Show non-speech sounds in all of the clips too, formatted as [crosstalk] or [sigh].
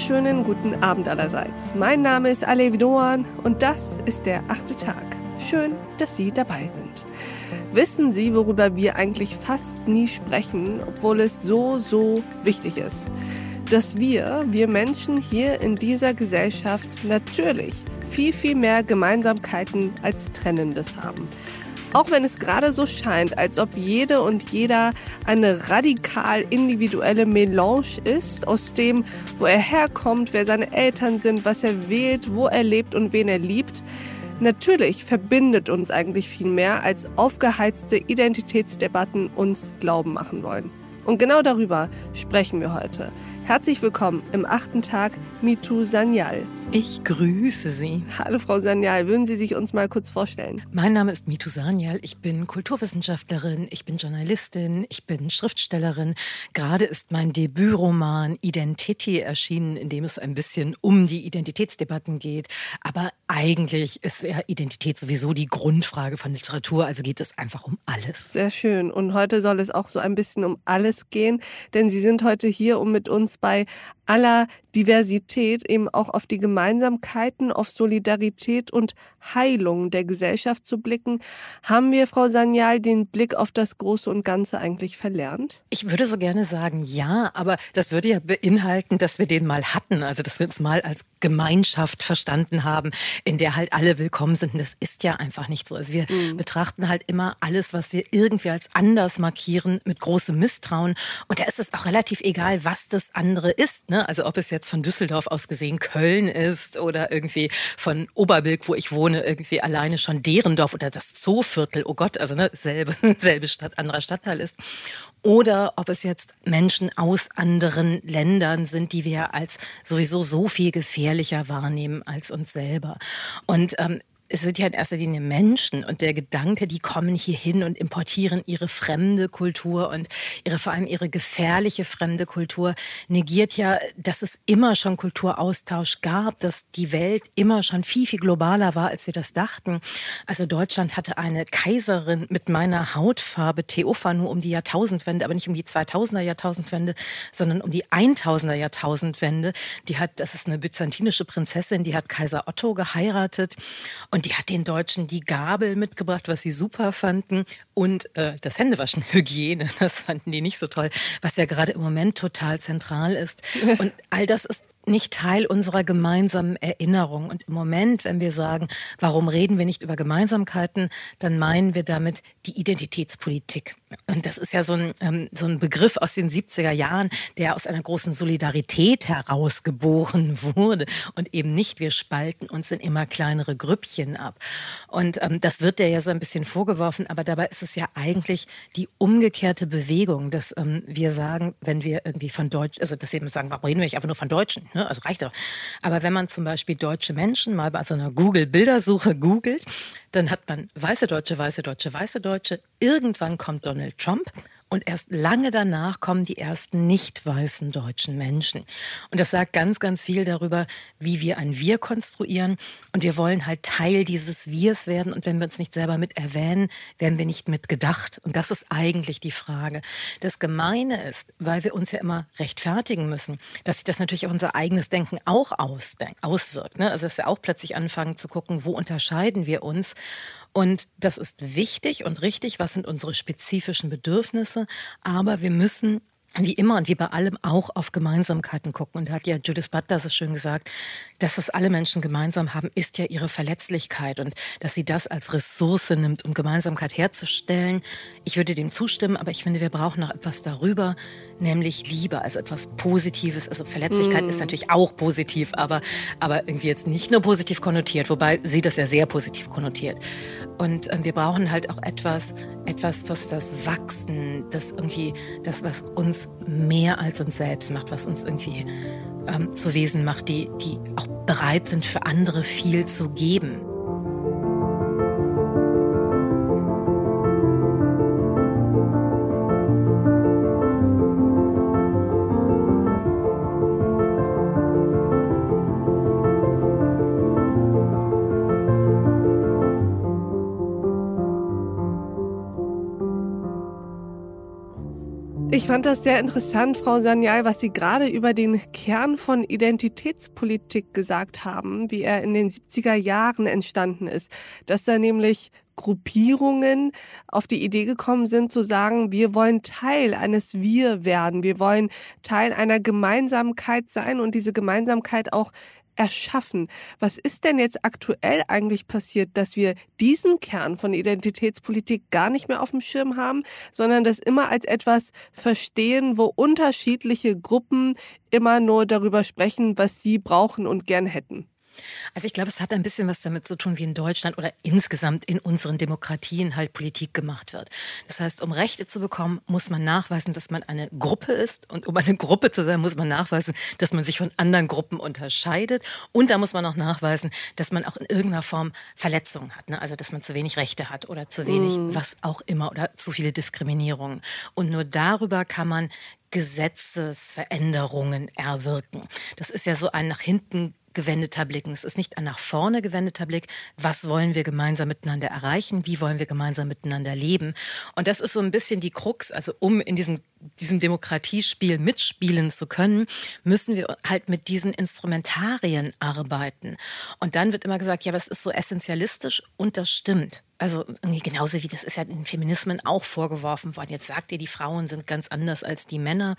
wunderschönen guten Abend allerseits. Mein Name ist Alevi Doan und das ist der achte Tag. Schön, dass Sie dabei sind. Wissen Sie, worüber wir eigentlich fast nie sprechen, obwohl es so, so wichtig ist? Dass wir, wir Menschen hier in dieser Gesellschaft natürlich viel, viel mehr Gemeinsamkeiten als Trennendes haben. Auch wenn es gerade so scheint, als ob jede und jeder eine radikal individuelle Melange ist aus dem, wo er herkommt, wer seine Eltern sind, was er wählt, wo er lebt und wen er liebt. Natürlich verbindet uns eigentlich viel mehr, als aufgeheizte Identitätsdebatten uns glauben machen wollen. Und genau darüber sprechen wir heute. Herzlich willkommen im achten Tag Mitu Sanyal. Ich grüße Sie. Hallo Frau Sanyal, würden Sie sich uns mal kurz vorstellen? Mein Name ist Mitu Sanyal, ich bin Kulturwissenschaftlerin, ich bin Journalistin, ich bin Schriftstellerin. Gerade ist mein Debütroman Identity erschienen, in dem es ein bisschen um die Identitätsdebatten geht. Aber eigentlich ist ja Identität sowieso die Grundfrage von Literatur, also geht es einfach um alles. Sehr schön. Und heute soll es auch so ein bisschen um alles gehen, denn Sie sind heute hier, um mit uns bei aller Diversität eben auch auf die Gemeinsamkeiten, auf Solidarität und Heilung der Gesellschaft zu blicken. Haben wir, Frau Sanyal, den Blick auf das Große und Ganze eigentlich verlernt? Ich würde so gerne sagen, ja, aber das würde ja beinhalten, dass wir den mal hatten, also dass wir uns mal als Gemeinschaft verstanden haben, in der halt alle willkommen sind. Und das ist ja einfach nicht so. Also wir mhm. betrachten halt immer alles, was wir irgendwie als anders markieren, mit großem Misstrauen. Und da ist es auch relativ egal, was das andere ist. Ne? Also ob es jetzt von Düsseldorf aus gesehen Köln ist oder irgendwie von Oberbilk, wo ich wohne, irgendwie alleine schon Derendorf oder das Zooviertel, oh Gott, also ne, selbe, [laughs] selbe Stadt, anderer Stadtteil ist. Oder ob es jetzt Menschen aus anderen Ländern sind, die wir als sowieso so viel gefährlicher wahrnehmen als uns selber. Und ähm, es sind ja in erster Linie Menschen und der Gedanke, die kommen hier hin und importieren ihre fremde Kultur und ihre vor allem ihre gefährliche fremde Kultur negiert ja, dass es immer schon Kulturaustausch gab, dass die Welt immer schon viel viel globaler war, als wir das dachten. Also Deutschland hatte eine Kaiserin mit meiner Hautfarbe Theophanu um die Jahrtausendwende, aber nicht um die 2000er Jahrtausendwende, sondern um die 1000er Jahrtausendwende. Die hat, das ist eine byzantinische Prinzessin, die hat Kaiser Otto geheiratet und und die hat den Deutschen die Gabel mitgebracht, was sie super fanden. Und äh, das Händewaschen, [laughs] Hygiene, das fanden die nicht so toll, was ja gerade im Moment total zentral ist. [laughs] Und all das ist nicht Teil unserer gemeinsamen Erinnerung. Und im Moment, wenn wir sagen, warum reden wir nicht über Gemeinsamkeiten, dann meinen wir damit die Identitätspolitik. Und das ist ja so ein, ähm, so ein Begriff aus den 70er Jahren, der aus einer großen Solidarität herausgeboren [laughs] wurde. Und eben nicht, wir spalten uns in immer kleinere Grüppchen ab. Und ähm, das wird der ja so ein bisschen vorgeworfen, aber dabei ist es ja eigentlich die umgekehrte Bewegung, dass ähm, wir sagen, wenn wir irgendwie von Deutsch, also dass wir sagen, warum reden wir nicht einfach nur von Deutschen? Ne? Also reicht doch. Aber wenn man zum Beispiel deutsche Menschen mal bei so einer Google-Bildersuche googelt, dann hat man weiße Deutsche, weiße Deutsche, weiße Deutsche. Irgendwann kommt Donald Trump und erst lange danach kommen die ersten nicht weißen deutschen Menschen. Und das sagt ganz, ganz viel darüber, wie wir ein Wir konstruieren. Und wir wollen halt Teil dieses Wirs werden. Und wenn wir uns nicht selber mit erwähnen, werden wir nicht mitgedacht. Und das ist eigentlich die Frage. Das Gemeine ist, weil wir uns ja immer rechtfertigen müssen, dass sich das natürlich auf unser eigenes Denken auch auswirkt. Ne? Also dass wir auch plötzlich anfangen zu gucken, wo unterscheiden wir uns. Und das ist wichtig und richtig. Was sind unsere spezifischen Bedürfnisse? Aber wir müssen wie immer und wie bei allem auch auf Gemeinsamkeiten gucken. Und da hat ja Judith Butler so schön gesagt, dass es alle Menschen gemeinsam haben, ist ja ihre Verletzlichkeit und dass sie das als Ressource nimmt, um Gemeinsamkeit herzustellen. Ich würde dem zustimmen, aber ich finde, wir brauchen noch etwas darüber, nämlich Liebe, also etwas Positives. Also Verletzlichkeit mm. ist natürlich auch positiv, aber, aber irgendwie jetzt nicht nur positiv konnotiert, wobei sie das ja sehr positiv konnotiert. Und äh, wir brauchen halt auch etwas, etwas, was das Wachsen, das irgendwie, das, was uns mehr als uns selbst macht, was uns irgendwie ähm, zu Wesen macht, die, die auch bereit sind, für andere viel zu geben. Fand das sehr interessant, Frau Sanyal, was Sie gerade über den Kern von Identitätspolitik gesagt haben, wie er in den 70er Jahren entstanden ist. Dass da nämlich Gruppierungen auf die Idee gekommen sind zu sagen, wir wollen Teil eines Wir werden, wir wollen Teil einer Gemeinsamkeit sein und diese Gemeinsamkeit auch erschaffen. Was ist denn jetzt aktuell eigentlich passiert, dass wir diesen Kern von Identitätspolitik gar nicht mehr auf dem Schirm haben, sondern das immer als etwas verstehen, wo unterschiedliche Gruppen immer nur darüber sprechen, was sie brauchen und gern hätten? Also ich glaube, es hat ein bisschen was damit zu tun, wie in Deutschland oder insgesamt in unseren Demokratien halt Politik gemacht wird. Das heißt, um Rechte zu bekommen, muss man nachweisen, dass man eine Gruppe ist. Und um eine Gruppe zu sein, muss man nachweisen, dass man sich von anderen Gruppen unterscheidet. Und da muss man auch nachweisen, dass man auch in irgendeiner Form Verletzungen hat. Ne? Also dass man zu wenig Rechte hat oder zu wenig, mm. was auch immer, oder zu viele Diskriminierungen. Und nur darüber kann man Gesetzesveränderungen erwirken. Das ist ja so ein nach hinten gewendeter Blick. Und es ist nicht ein nach vorne gewendeter Blick. Was wollen wir gemeinsam miteinander erreichen? Wie wollen wir gemeinsam miteinander leben? Und das ist so ein bisschen die Krux. Also um in diesem, diesem Demokratiespiel mitspielen zu können, müssen wir halt mit diesen Instrumentarien arbeiten. Und dann wird immer gesagt, ja, aber ist so essentialistisch und das stimmt. Also genauso wie das ist ja den Feminismen auch vorgeworfen worden. Jetzt sagt ihr, die Frauen sind ganz anders als die Männer.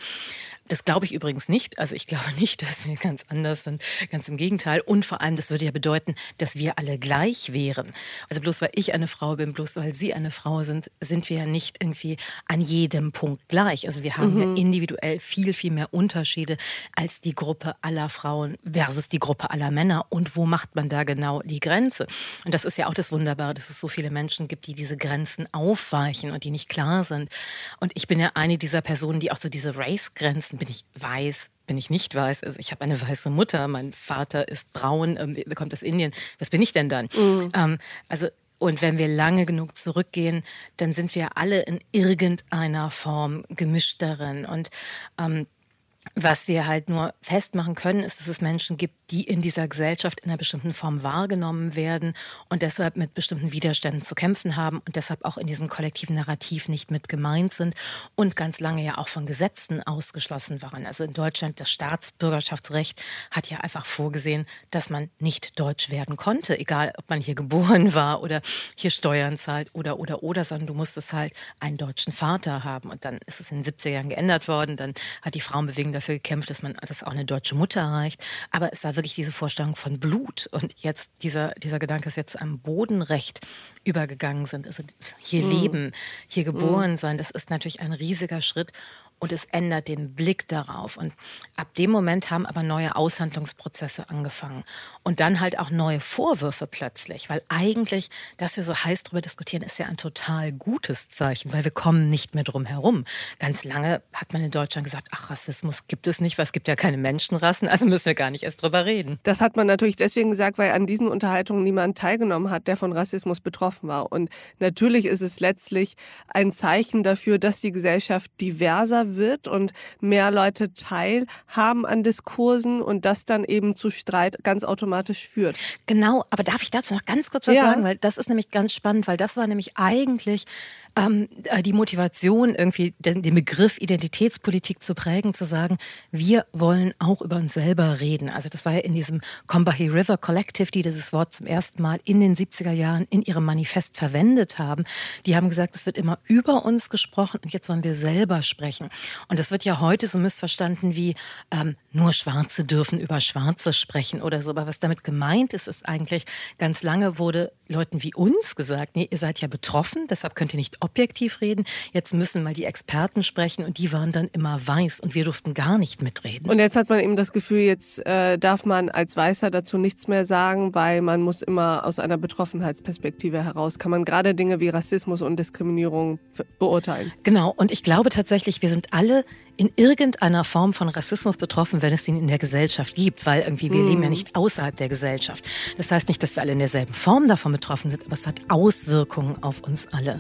Das glaube ich übrigens nicht. Also ich glaube nicht, dass wir ganz anders sind. Ganz im Gegenteil. Und vor allem, das würde ja bedeuten, dass wir alle gleich wären. Also bloß weil ich eine Frau bin, bloß weil Sie eine Frau sind, sind wir ja nicht irgendwie an jedem Punkt gleich. Also wir haben mhm. ja individuell viel, viel mehr Unterschiede als die Gruppe aller Frauen versus die Gruppe aller Männer. Und wo macht man da genau die Grenze? Und das ist ja auch das Wunderbare, dass es so viele Menschen gibt, die diese Grenzen aufweichen und die nicht klar sind. Und ich bin ja eine dieser Personen, die auch so diese Race-Grenzen, bin ich weiß, bin ich nicht weiß. Also ich habe eine weiße Mutter, mein Vater ist braun, ähm, kommt aus Indien. Was bin ich denn dann? Mhm. Ähm, also und wenn wir lange genug zurückgehen, dann sind wir alle in irgendeiner Form gemischt darin. Und ähm, was wir halt nur festmachen können, ist, dass es Menschen gibt, die in dieser Gesellschaft in einer bestimmten Form wahrgenommen werden und deshalb mit bestimmten Widerständen zu kämpfen haben und deshalb auch in diesem kollektiven Narrativ nicht mit gemeint sind und ganz lange ja auch von Gesetzen ausgeschlossen waren. Also in Deutschland das Staatsbürgerschaftsrecht hat ja einfach vorgesehen, dass man nicht deutsch werden konnte, egal ob man hier geboren war oder hier Steuern zahlt oder oder oder, sondern du musstest halt einen deutschen Vater haben und dann ist es in den 70er Jahren geändert worden, dann hat die Frauenbewegung dafür gekämpft, dass man dass auch eine deutsche Mutter erreicht, aber es war wirklich diese Vorstellung von Blut und jetzt dieser, dieser Gedanke, dass wir zu einem Bodenrecht übergegangen sind, also hier mhm. leben, hier geboren mhm. sein, das ist natürlich ein riesiger Schritt und es ändert den Blick darauf. Und ab dem Moment haben aber neue Aushandlungsprozesse angefangen. Und dann halt auch neue Vorwürfe plötzlich. Weil eigentlich, dass wir so heiß darüber diskutieren, ist ja ein total gutes Zeichen, weil wir kommen nicht mehr drum herum. Ganz lange hat man in Deutschland gesagt, ach, Rassismus gibt es nicht, weil es gibt ja keine Menschenrassen, also müssen wir gar nicht erst drüber reden. Das hat man natürlich deswegen gesagt, weil an diesen Unterhaltungen niemand teilgenommen hat, der von Rassismus betroffen war. Und natürlich ist es letztlich ein Zeichen dafür, dass die Gesellschaft diverser wird und mehr Leute teilhaben an Diskursen und das dann eben zu Streit ganz automatisch führt. Genau, aber darf ich dazu noch ganz kurz was ja. sagen? Weil das ist nämlich ganz spannend, weil das war nämlich eigentlich ähm, äh, die Motivation, irgendwie den, den, Begriff Identitätspolitik zu prägen, zu sagen, wir wollen auch über uns selber reden. Also das war ja in diesem Combahee River Collective, die dieses Wort zum ersten Mal in den 70er Jahren in ihrem Manifest verwendet haben. Die haben gesagt, es wird immer über uns gesprochen und jetzt wollen wir selber sprechen. Und das wird ja heute so missverstanden wie ähm, nur Schwarze dürfen über Schwarze sprechen oder so. Aber was damit gemeint ist, ist eigentlich, ganz lange wurde Leuten wie uns gesagt, nee, ihr seid ja betroffen, deshalb könnt ihr nicht objektiv reden. Jetzt müssen mal die Experten sprechen und die waren dann immer weiß und wir durften gar nicht mitreden. Und jetzt hat man eben das Gefühl, jetzt äh, darf man als Weißer dazu nichts mehr sagen, weil man muss immer aus einer Betroffenheitsperspektive heraus, kann man gerade Dinge wie Rassismus und Diskriminierung beurteilen. Genau, und ich glaube tatsächlich, wir sind alle in irgendeiner Form von Rassismus betroffen, wenn es den in der Gesellschaft gibt, weil irgendwie wir mm. leben ja nicht außerhalb der Gesellschaft. Das heißt nicht, dass wir alle in derselben Form davon betroffen sind, aber es hat Auswirkungen auf uns alle.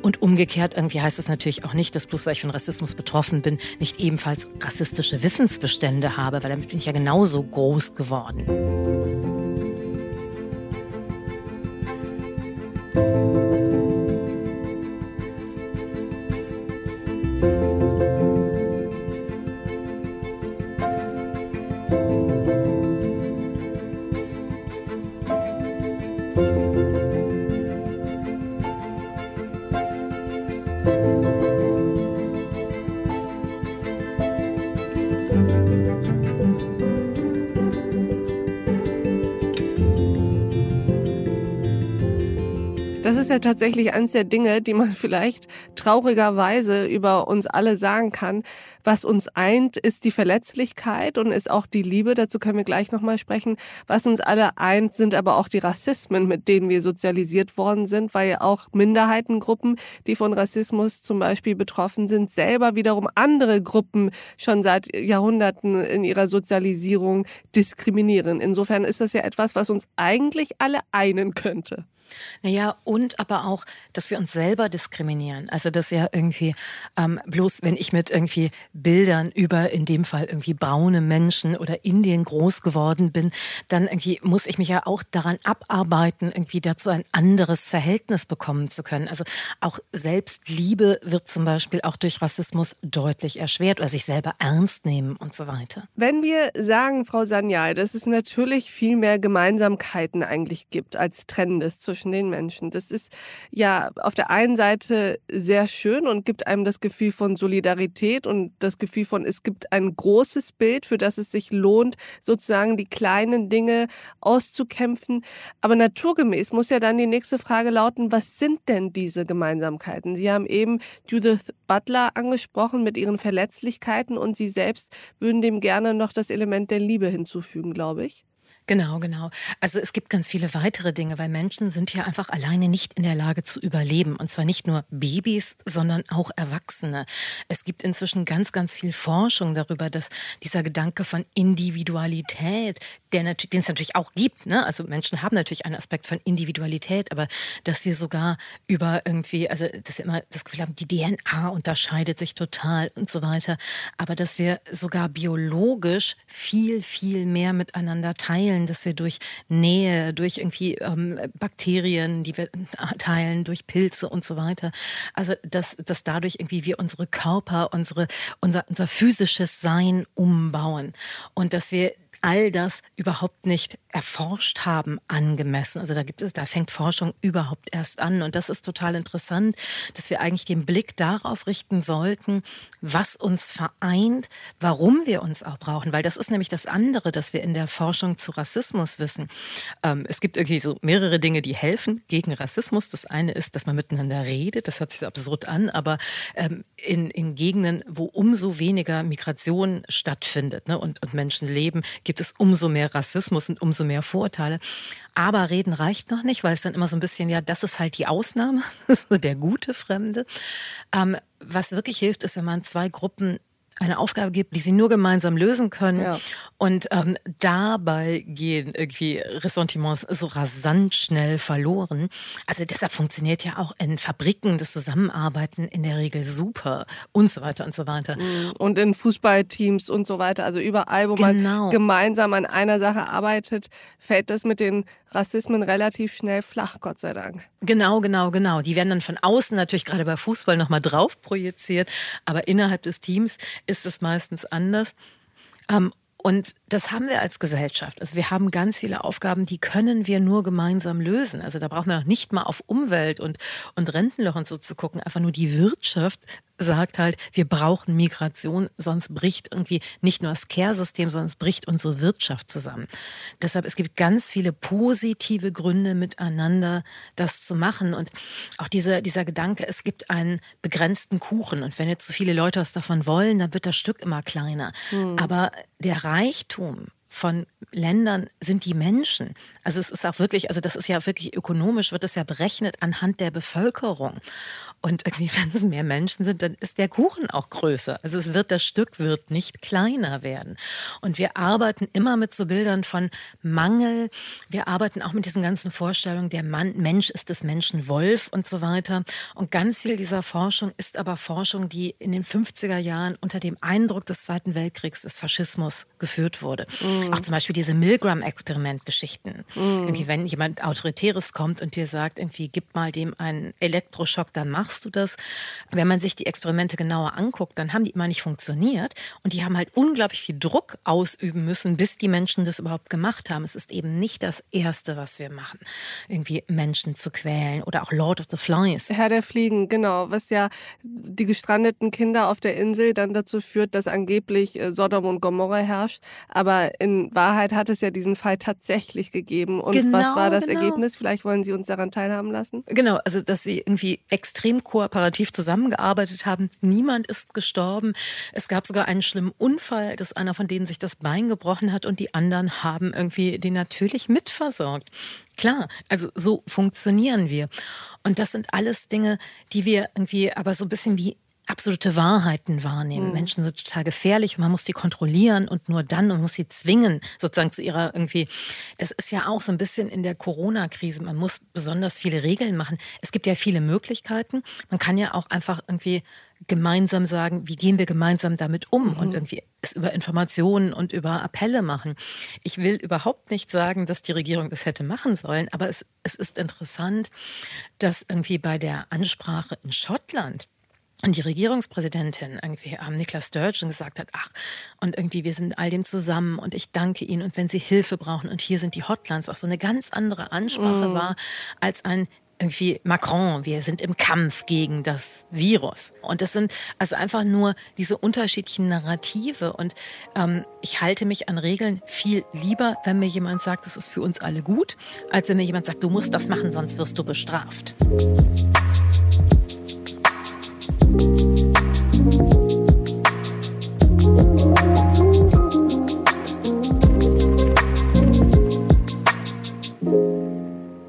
Und umgekehrt irgendwie heißt es natürlich auch nicht, dass bloß weil ich von Rassismus betroffen bin, nicht ebenfalls rassistische Wissensbestände habe, weil damit bin ich ja genauso groß geworden. Tatsächlich eines der Dinge, die man [laughs] vielleicht traurigerweise über uns alle sagen kann. Was uns eint, ist die Verletzlichkeit und ist auch die Liebe. Dazu können wir gleich nochmal sprechen. Was uns alle eint, sind aber auch die Rassismen, mit denen wir sozialisiert worden sind, weil auch Minderheitengruppen, die von Rassismus zum Beispiel betroffen sind, selber wiederum andere Gruppen schon seit Jahrhunderten in ihrer Sozialisierung diskriminieren. Insofern ist das ja etwas, was uns eigentlich alle einen könnte. Naja, und aber auch, dass wir uns selber diskriminieren. Also dass ja irgendwie ähm, bloß, wenn ich mit irgendwie Bildern über in dem Fall irgendwie braune Menschen oder Indien groß geworden bin, dann irgendwie muss ich mich ja auch daran abarbeiten, irgendwie dazu ein anderes Verhältnis bekommen zu können. Also auch Selbstliebe wird zum Beispiel auch durch Rassismus deutlich erschwert oder sich selber ernst nehmen und so weiter. Wenn wir sagen, Frau Sanyal, dass es natürlich viel mehr Gemeinsamkeiten eigentlich gibt als Trennendes zwischen zwischen den Menschen. Das ist ja auf der einen Seite sehr schön und gibt einem das Gefühl von Solidarität und das Gefühl von, es gibt ein großes Bild, für das es sich lohnt, sozusagen die kleinen Dinge auszukämpfen. Aber naturgemäß muss ja dann die nächste Frage lauten, was sind denn diese Gemeinsamkeiten? Sie haben eben Judith Butler angesprochen mit ihren Verletzlichkeiten und Sie selbst würden dem gerne noch das Element der Liebe hinzufügen, glaube ich. Genau, genau. Also es gibt ganz viele weitere Dinge, weil Menschen sind ja einfach alleine nicht in der Lage zu überleben. Und zwar nicht nur Babys, sondern auch Erwachsene. Es gibt inzwischen ganz, ganz viel Forschung darüber, dass dieser Gedanke von Individualität, den es natürlich auch gibt, ne? also Menschen haben natürlich einen Aspekt von Individualität, aber dass wir sogar über irgendwie, also dass wir immer das Gefühl haben, die DNA unterscheidet sich total und so weiter, aber dass wir sogar biologisch viel, viel mehr miteinander teilen teilen, dass wir durch Nähe, durch irgendwie ähm, Bakterien, die wir teilen, durch Pilze und so weiter, also dass, dass dadurch irgendwie wir unsere Körper, unsere, unser, unser physisches Sein umbauen. Und dass wir all das überhaupt nicht erforscht haben angemessen. Also da gibt es, da fängt Forschung überhaupt erst an. Und das ist total interessant, dass wir eigentlich den Blick darauf richten sollten, was uns vereint, warum wir uns auch brauchen. Weil das ist nämlich das andere, das wir in der Forschung zu Rassismus wissen. Ähm, es gibt irgendwie so mehrere Dinge, die helfen gegen Rassismus. Das eine ist, dass man miteinander redet. Das hört sich so absurd an, aber ähm, in, in Gegenden, wo umso weniger Migration stattfindet ne, und, und Menschen leben, gibt gibt es umso mehr Rassismus und umso mehr Vorurteile. Aber reden reicht noch nicht, weil es dann immer so ein bisschen, ja, das ist halt die Ausnahme, [laughs] so der gute Fremde. Ähm, was wirklich hilft, ist, wenn man zwei Gruppen eine Aufgabe gibt, die sie nur gemeinsam lösen können. Ja. Und ähm, dabei gehen irgendwie Ressentiments so rasant schnell verloren. Also deshalb funktioniert ja auch in Fabriken das Zusammenarbeiten in der Regel super und so weiter und so weiter. Mhm. Und in Fußballteams und so weiter. Also überall, wo genau. man gemeinsam an einer Sache arbeitet, fällt das mit den Rassismen relativ schnell flach, Gott sei Dank. Genau, genau, genau. Die werden dann von außen natürlich gerade bei Fußball nochmal drauf projiziert, aber innerhalb des Teams ist es meistens anders. Ähm, und das haben wir als Gesellschaft. Also wir haben ganz viele Aufgaben, die können wir nur gemeinsam lösen. Also da brauchen wir noch nicht mal auf Umwelt und, und Rentenloch und so zu gucken. Einfach nur die Wirtschaft sagt halt, wir brauchen Migration, sonst bricht irgendwie nicht nur das Care-System, sondern es bricht unsere Wirtschaft zusammen. Deshalb, es gibt ganz viele positive Gründe miteinander, das zu machen. Und auch diese, dieser Gedanke, es gibt einen begrenzten Kuchen. Und wenn jetzt so viele Leute was davon wollen, dann wird das Stück immer kleiner. Hm. Aber der Reichtum von Ländern sind die Menschen. Also es ist auch wirklich, also das ist ja wirklich ökonomisch, wird das ja berechnet anhand der Bevölkerung. Und irgendwie, [laughs] wenn es mehr Menschen sind, dann ist der Kuchen auch größer. Also es wird, das Stück wird nicht kleiner werden. Und wir arbeiten immer mit so Bildern von Mangel. Wir arbeiten auch mit diesen ganzen Vorstellungen, der Mann, Mensch ist des Menschen Wolf und so weiter. Und ganz viel dieser Forschung ist aber Forschung, die in den 50er Jahren unter dem Eindruck des Zweiten Weltkriegs, des Faschismus geführt wurde. Mhm. Auch zum Beispiel diese Milgram-Experimentgeschichten. Mhm. Irgendwie, wenn jemand Autoritäres kommt und dir sagt, irgendwie, gib mal dem einen Elektroschock, dann machst du das. Wenn man sich die Experimente genauer anguckt, dann haben die immer nicht funktioniert. Und die haben halt unglaublich viel Druck ausüben müssen, bis die Menschen das überhaupt gemacht haben. Es ist eben nicht das Erste, was wir machen, irgendwie Menschen zu quälen oder auch Lord of the Flies. Herr der Fliegen, genau, was ja die gestrandeten Kinder auf der Insel dann dazu führt, dass angeblich äh, Sodom und Gomorra herrscht. Aber in Wahrheit hat es ja diesen Fall tatsächlich gegeben. Und genau, was war das genau. Ergebnis? Vielleicht wollen Sie uns daran teilhaben lassen? Genau, also dass sie irgendwie extrem kooperativ zusammengearbeitet haben. Niemand ist gestorben. Es gab sogar einen schlimmen Unfall, dass einer von denen sich das Bein gebrochen hat und die anderen haben irgendwie den natürlich mitversorgt. Klar, also so funktionieren wir. Und das sind alles Dinge, die wir irgendwie aber so ein bisschen wie absolute Wahrheiten wahrnehmen. Mhm. Menschen sind total gefährlich und man muss sie kontrollieren und nur dann und muss sie zwingen, sozusagen zu ihrer irgendwie. Das ist ja auch so ein bisschen in der Corona-Krise. Man muss besonders viele Regeln machen. Es gibt ja viele Möglichkeiten. Man kann ja auch einfach irgendwie gemeinsam sagen, wie gehen wir gemeinsam damit um mhm. und irgendwie es über Informationen und über Appelle machen. Ich will überhaupt nicht sagen, dass die Regierung das hätte machen sollen, aber es, es ist interessant, dass irgendwie bei der Ansprache in Schottland und die Regierungspräsidentin irgendwie am Niklas Sturgeon gesagt hat, ach, und irgendwie wir sind all dem zusammen und ich danke Ihnen und wenn Sie Hilfe brauchen und hier sind die Hotlines, was so eine ganz andere Ansprache mm. war als ein irgendwie Macron, wir sind im Kampf gegen das Virus. Und das sind also einfach nur diese unterschiedlichen Narrative. Und ähm, ich halte mich an Regeln viel lieber, wenn mir jemand sagt, das ist für uns alle gut, als wenn mir jemand sagt, du musst das machen, sonst wirst du bestraft.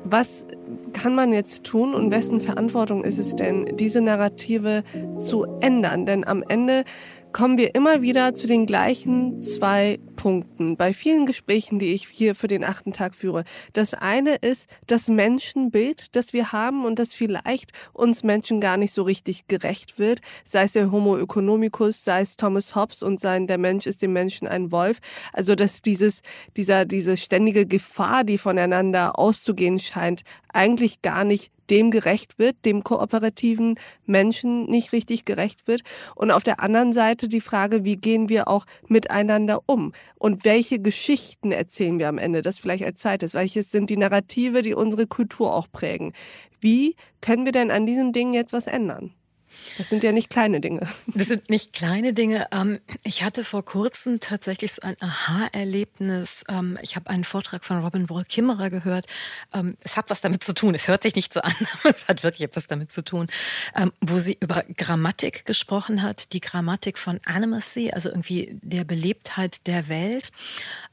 Was kann man jetzt tun und wessen Verantwortung ist es denn, diese Narrative zu ändern? Denn am Ende kommen wir immer wieder zu den gleichen zwei Punkten bei vielen Gesprächen, die ich hier für den achten Tag führe. Das eine ist das Menschenbild, das wir haben und das vielleicht uns Menschen gar nicht so richtig gerecht wird, sei es der Homo economicus, sei es Thomas Hobbes und sein der Mensch ist dem Menschen ein Wolf. Also dass dieses dieser diese ständige Gefahr, die voneinander auszugehen scheint, eigentlich gar nicht dem gerecht wird, dem kooperativen Menschen nicht richtig gerecht wird. Und auf der anderen Seite die Frage, wie gehen wir auch miteinander um? Und welche Geschichten erzählen wir am Ende? Das vielleicht als zweites. Welches sind die Narrative, die unsere Kultur auch prägen? Wie können wir denn an diesen Dingen jetzt was ändern? Das sind ja nicht kleine Dinge. Das sind nicht kleine Dinge. Ähm, ich hatte vor kurzem tatsächlich so ein Aha-Erlebnis. Ähm, ich habe einen Vortrag von Robin Wall Kimmerer gehört. Ähm, es hat was damit zu tun. Es hört sich nicht so an, [laughs] aber es hat wirklich etwas damit zu tun, wo sie über Grammatik gesprochen hat. Die Grammatik von Animacy, also irgendwie der Belebtheit der Welt.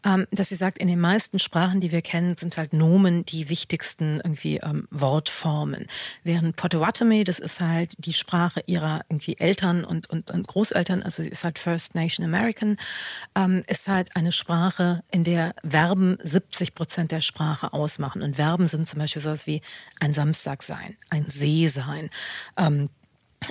Dass sie sagt, in den meisten Sprachen, die wir kennen, sind halt Nomen die wichtigsten irgendwie Wortformen. Während Potawatomi, das ist halt die Sprache ihrer irgendwie Eltern und, und, und Großeltern, also sie ist halt First Nation American, ähm, ist halt eine Sprache, in der Verben 70 Prozent der Sprache ausmachen. Und Verben sind zum Beispiel sowas wie ein Samstag sein, ein See sein, ähm,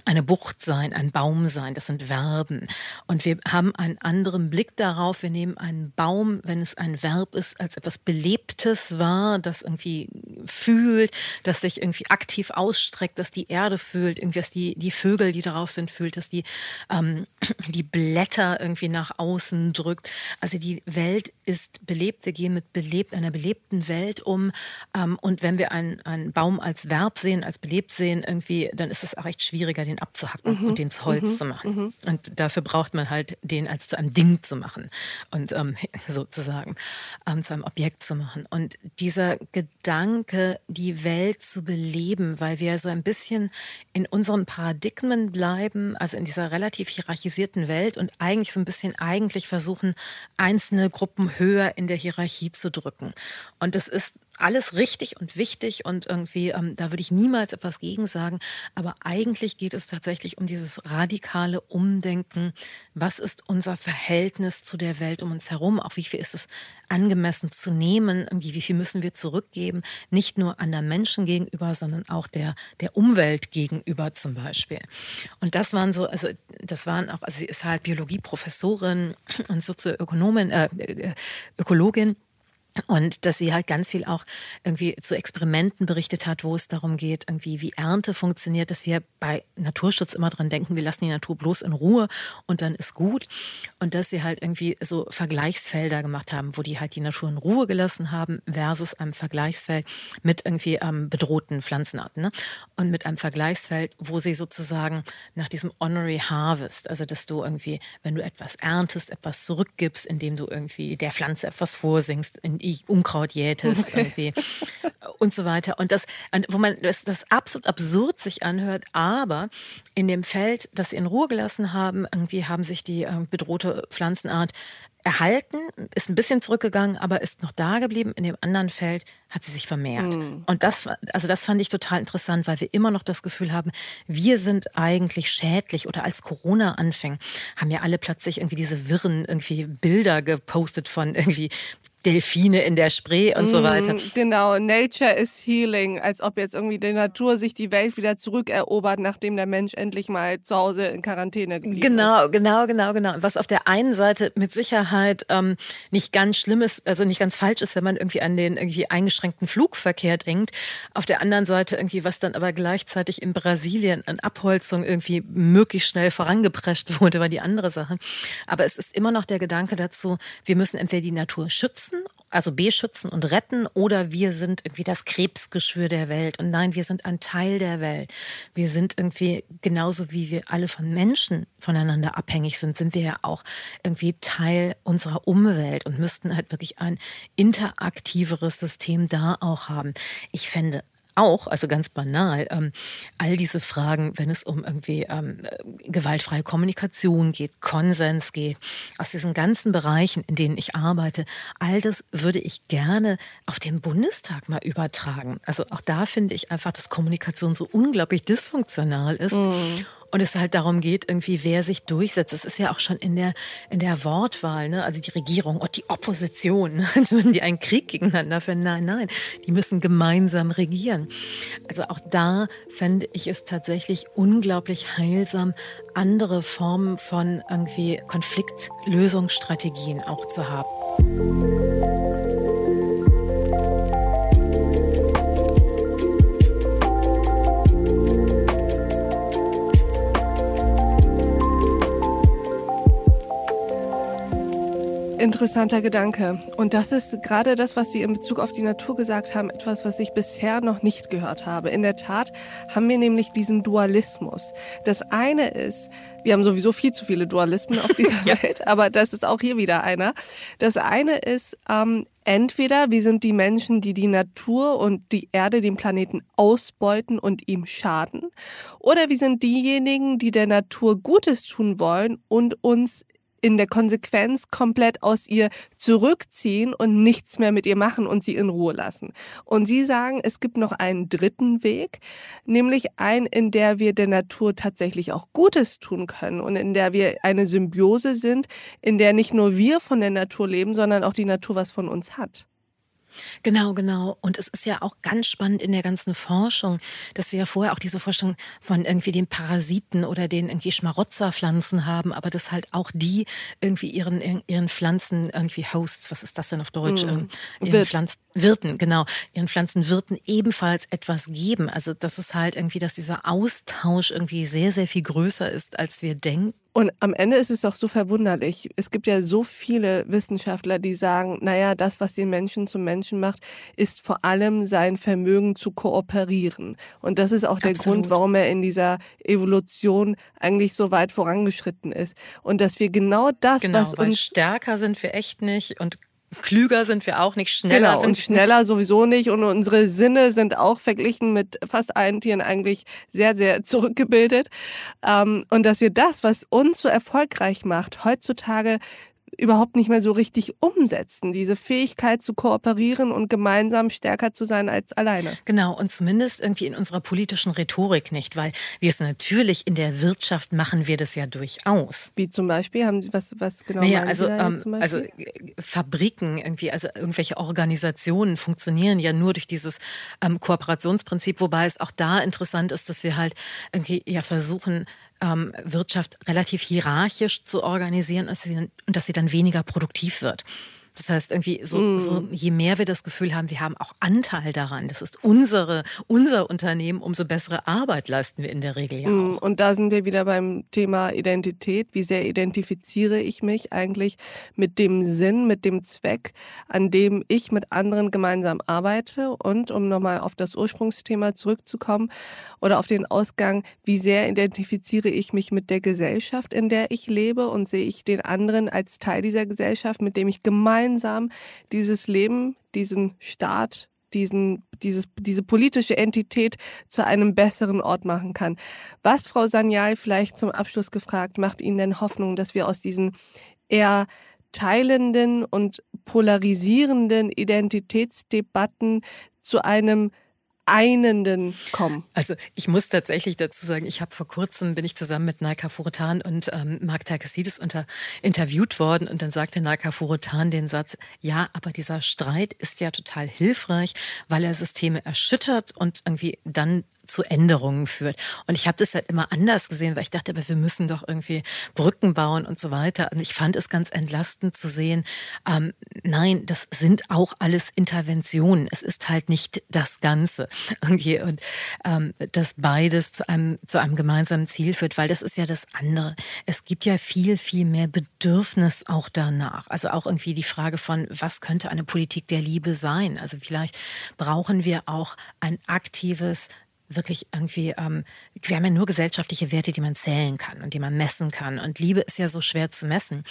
eine Bucht sein, ein Baum sein, das sind Verben. Und wir haben einen anderen Blick darauf. Wir nehmen einen Baum, wenn es ein Verb ist, als etwas Belebtes wahr, das irgendwie fühlt, das sich irgendwie aktiv ausstreckt, dass die Erde fühlt, irgendwie, dass die, die Vögel, die darauf sind, fühlt, dass die, ähm, [clears throat] die Blätter irgendwie nach außen drückt. Also die Welt ist belebt. Wir gehen mit belebt, einer belebten Welt um. Ähm, und wenn wir einen, einen Baum als Verb sehen, als belebt sehen, irgendwie, dann ist es auch recht schwieriger, Träger, den abzuhacken mhm. und den zu Holz mhm. zu machen. Mhm. Und dafür braucht man halt den als zu einem Ding zu machen und ähm, [laughs] sozusagen ähm, zu einem Objekt zu machen. Und dieser Gedanke, die Welt zu beleben, weil wir so ein bisschen in unseren Paradigmen bleiben, also in dieser relativ hierarchisierten Welt und eigentlich so ein bisschen eigentlich versuchen, einzelne Gruppen höher in der Hierarchie zu drücken. Und das ist alles richtig und wichtig und irgendwie, ähm, da würde ich niemals etwas gegen sagen. Aber eigentlich geht es tatsächlich um dieses radikale Umdenken. Was ist unser Verhältnis zu der Welt um uns herum? Auch wie viel ist es angemessen zu nehmen? Irgendwie, wie viel müssen wir zurückgeben? Nicht nur anderen Menschen gegenüber, sondern auch der, der Umwelt gegenüber zum Beispiel. Und das waren so, also das waren auch, also sie ist halt Biologieprofessorin und Sozioökonomin, äh, äh Ökologin. Und dass sie halt ganz viel auch irgendwie zu Experimenten berichtet hat, wo es darum geht, irgendwie wie Ernte funktioniert, dass wir bei Naturschutz immer dran denken, wir lassen die Natur bloß in Ruhe und dann ist gut. Und dass sie halt irgendwie so Vergleichsfelder gemacht haben, wo die halt die Natur in Ruhe gelassen haben versus einem Vergleichsfeld mit irgendwie ähm, bedrohten Pflanzenarten. Ne? Und mit einem Vergleichsfeld, wo sie sozusagen nach diesem Honorary Harvest, also dass du irgendwie, wenn du etwas erntest, etwas zurückgibst, indem du irgendwie der Pflanze etwas vorsingst, in Unkraut jätest okay. irgendwie und so weiter. Und das, wo man das, das absolut absurd sich anhört, aber in dem Feld, das sie in Ruhe gelassen haben, irgendwie haben sich die äh, bedrohte Pflanzenart erhalten, ist ein bisschen zurückgegangen, aber ist noch da geblieben. In dem anderen Feld hat sie sich vermehrt. Mhm. Und das, also das fand ich total interessant, weil wir immer noch das Gefühl haben, wir sind eigentlich schädlich oder als Corona anfing, haben ja alle plötzlich irgendwie diese wirren irgendwie Bilder gepostet von irgendwie Delfine in der Spree und mm, so weiter. Genau, Nature is healing, als ob jetzt irgendwie die Natur sich die Welt wieder zurückerobert, nachdem der Mensch endlich mal zu Hause in Quarantäne geblieben genau, ist. Genau, genau, genau, genau. Was auf der einen Seite mit Sicherheit ähm, nicht ganz schlimm ist, also nicht ganz falsch ist, wenn man irgendwie an den irgendwie eingeschränkten Flugverkehr denkt. Auf der anderen Seite irgendwie, was dann aber gleichzeitig in Brasilien an Abholzung irgendwie möglichst schnell vorangeprescht [laughs] wurde, war die andere Sache. Aber es ist immer noch der Gedanke dazu, wir müssen entweder die Natur schützen, schützen, also beschützen und retten, oder wir sind irgendwie das Krebsgeschwür der Welt. Und nein, wir sind ein Teil der Welt. Wir sind irgendwie, genauso wie wir alle von Menschen voneinander abhängig sind, sind wir ja auch irgendwie Teil unserer Umwelt und müssten halt wirklich ein interaktiveres System da auch haben. Ich fände auch, also ganz banal, ähm, all diese Fragen, wenn es um irgendwie ähm, gewaltfreie Kommunikation geht, Konsens geht, aus diesen ganzen Bereichen, in denen ich arbeite, all das würde ich gerne auf den Bundestag mal übertragen. Also auch da finde ich einfach, dass Kommunikation so unglaublich dysfunktional ist. Mhm und es halt darum geht, irgendwie, wer sich durchsetzt. Das ist ja auch schon in der, in der Wortwahl, ne? also die Regierung und die Opposition, [laughs] als würden die einen Krieg gegeneinander führen. Nein, nein, die müssen gemeinsam regieren. Also auch da fände ich es tatsächlich unglaublich heilsam, andere Formen von irgendwie Konfliktlösungsstrategien auch zu haben. Interessanter Gedanke. Und das ist gerade das, was Sie in Bezug auf die Natur gesagt haben, etwas, was ich bisher noch nicht gehört habe. In der Tat haben wir nämlich diesen Dualismus. Das eine ist, wir haben sowieso viel zu viele Dualismen auf dieser [laughs] ja. Welt, aber das ist auch hier wieder einer. Das eine ist, ähm, entweder wir sind die Menschen, die die Natur und die Erde, den Planeten ausbeuten und ihm schaden, oder wir sind diejenigen, die der Natur Gutes tun wollen und uns in der Konsequenz komplett aus ihr zurückziehen und nichts mehr mit ihr machen und sie in Ruhe lassen. Und sie sagen, es gibt noch einen dritten Weg, nämlich einen, in der wir der Natur tatsächlich auch Gutes tun können und in der wir eine Symbiose sind, in der nicht nur wir von der Natur leben, sondern auch die Natur was von uns hat. Genau, genau. Und es ist ja auch ganz spannend in der ganzen Forschung, dass wir ja vorher auch diese Forschung von irgendwie den Parasiten oder den irgendwie Schmarotzerpflanzen haben, aber dass halt auch die irgendwie ihren, ihren Pflanzen irgendwie Hosts, was ist das denn auf Deutsch? Mm. Ihren Pflanzen, Wirten, genau, ihren Pflanzenwirten ebenfalls etwas geben. Also das ist halt irgendwie, dass dieser Austausch irgendwie sehr, sehr viel größer ist, als wir denken. Und am Ende ist es doch so verwunderlich. Es gibt ja so viele Wissenschaftler, die sagen, naja, das, was den Menschen zum Menschen macht, ist vor allem sein Vermögen zu kooperieren. Und das ist auch der Absolut. Grund, warum er in dieser Evolution eigentlich so weit vorangeschritten ist. Und dass wir genau das, genau, was uns stärker sind wir echt nicht und klüger sind wir auch nicht, schneller genau, sind und schneller sowieso nicht und unsere Sinne sind auch verglichen mit fast allen Tieren eigentlich sehr, sehr zurückgebildet. Ähm, und dass wir das, was uns so erfolgreich macht, heutzutage überhaupt nicht mehr so richtig umsetzen, diese Fähigkeit zu kooperieren und gemeinsam stärker zu sein als alleine. Genau, und zumindest irgendwie in unserer politischen Rhetorik nicht, weil wir es natürlich in der Wirtschaft machen wir das ja durchaus. Wie zum Beispiel, haben Sie was, was genau naja, also, ähm, also äh, Fabriken irgendwie, also irgendwelche Organisationen funktionieren ja nur durch dieses ähm, Kooperationsprinzip, wobei es auch da interessant ist, dass wir halt irgendwie ja versuchen, ähm, Wirtschaft relativ hierarchisch zu organisieren und, dass sie dann weniger produktiv wird. Das heißt, irgendwie so, mm. so, je mehr wir das Gefühl haben, wir haben auch Anteil daran, das ist unsere, unser Unternehmen, umso bessere Arbeit leisten wir in der Regel ja mm. auch. Und da sind wir wieder beim Thema Identität. Wie sehr identifiziere ich mich eigentlich mit dem Sinn, mit dem Zweck, an dem ich mit anderen gemeinsam arbeite? Und um nochmal auf das Ursprungsthema zurückzukommen oder auf den Ausgang, wie sehr identifiziere ich mich mit der Gesellschaft, in der ich lebe und sehe ich den anderen als Teil dieser Gesellschaft, mit dem ich gemeinsam gemeinsam dieses Leben, diesen Staat, diesen, dieses, diese politische Entität zu einem besseren Ort machen kann. Was, Frau Sanyal, vielleicht zum Abschluss gefragt, macht Ihnen denn Hoffnung, dass wir aus diesen eher teilenden und polarisierenden Identitätsdebatten zu einem einenden kommen? Also ich muss tatsächlich dazu sagen, ich habe vor kurzem, bin ich zusammen mit Naika Furutan und ähm, Mark Tarkasidis unter, interviewt worden und dann sagte Naika Furutan den Satz, ja, aber dieser Streit ist ja total hilfreich, weil er Systeme erschüttert und irgendwie dann zu Änderungen führt. Und ich habe das halt immer anders gesehen, weil ich dachte, aber wir müssen doch irgendwie Brücken bauen und so weiter. Und ich fand es ganz entlastend zu sehen, ähm, nein, das sind auch alles Interventionen. Es ist halt nicht das Ganze. [laughs] Irgendwie. Und ähm, dass beides zu einem, zu einem gemeinsamen Ziel führt, weil das ist ja das andere. Es gibt ja viel, viel mehr Bedürfnis auch danach. Also auch irgendwie die Frage von, was könnte eine Politik der Liebe sein? Also vielleicht brauchen wir auch ein aktives wirklich irgendwie, ähm, wir haben ja nur gesellschaftliche Werte, die man zählen kann und die man messen kann. Und Liebe ist ja so schwer zu messen.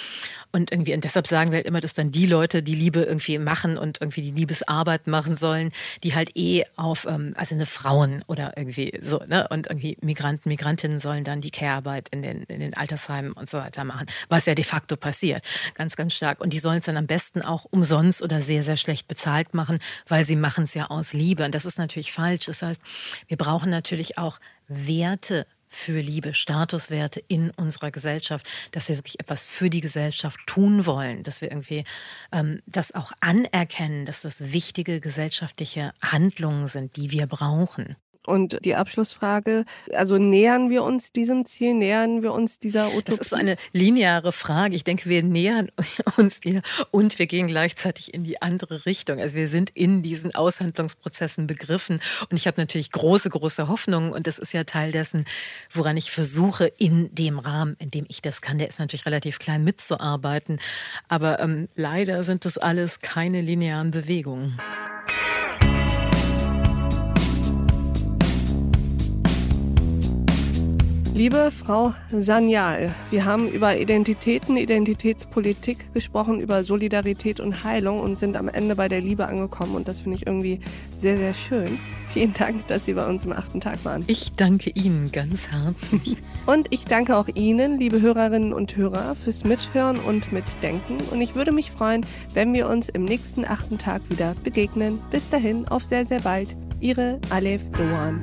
Und irgendwie, und deshalb sagen wir halt immer, dass dann die Leute, die Liebe irgendwie machen und irgendwie die Liebesarbeit machen sollen, die halt eh auf, ähm, also eine Frauen oder irgendwie so, ne? Und irgendwie Migranten, Migrantinnen sollen dann die Care-Arbeit in den, in den Altersheimen und so weiter machen, was ja de facto passiert. Ganz, ganz stark. Und die sollen es dann am besten auch umsonst oder sehr, sehr schlecht bezahlt machen, weil sie machen es ja aus Liebe. Und das ist natürlich falsch. Das heißt, wir brauchen brauchen natürlich auch Werte für Liebe, Statuswerte in unserer Gesellschaft, dass wir wirklich etwas für die Gesellschaft tun wollen, dass wir irgendwie ähm, das auch anerkennen, dass das wichtige gesellschaftliche Handlungen sind, die wir brauchen. Und die Abschlussfrage, also nähern wir uns diesem Ziel, nähern wir uns dieser Utopie? Das ist so eine lineare Frage. Ich denke, wir nähern [laughs] uns ihr und wir gehen gleichzeitig in die andere Richtung. Also wir sind in diesen Aushandlungsprozessen begriffen und ich habe natürlich große, große Hoffnungen und das ist ja Teil dessen, woran ich versuche, in dem Rahmen, in dem ich das kann, der ist natürlich relativ klein mitzuarbeiten. Aber ähm, leider sind das alles keine linearen Bewegungen. Liebe Frau Sanyal, wir haben über Identitäten, Identitätspolitik gesprochen, über Solidarität und Heilung und sind am Ende bei der Liebe angekommen. Und das finde ich irgendwie sehr, sehr schön. Vielen Dank, dass Sie bei uns im achten Tag waren. Ich danke Ihnen ganz herzlich. Und ich danke auch Ihnen, liebe Hörerinnen und Hörer, fürs Mithören und Mitdenken. Und ich würde mich freuen, wenn wir uns im nächsten achten Tag wieder begegnen. Bis dahin, auf sehr, sehr bald. Ihre Alef Doan.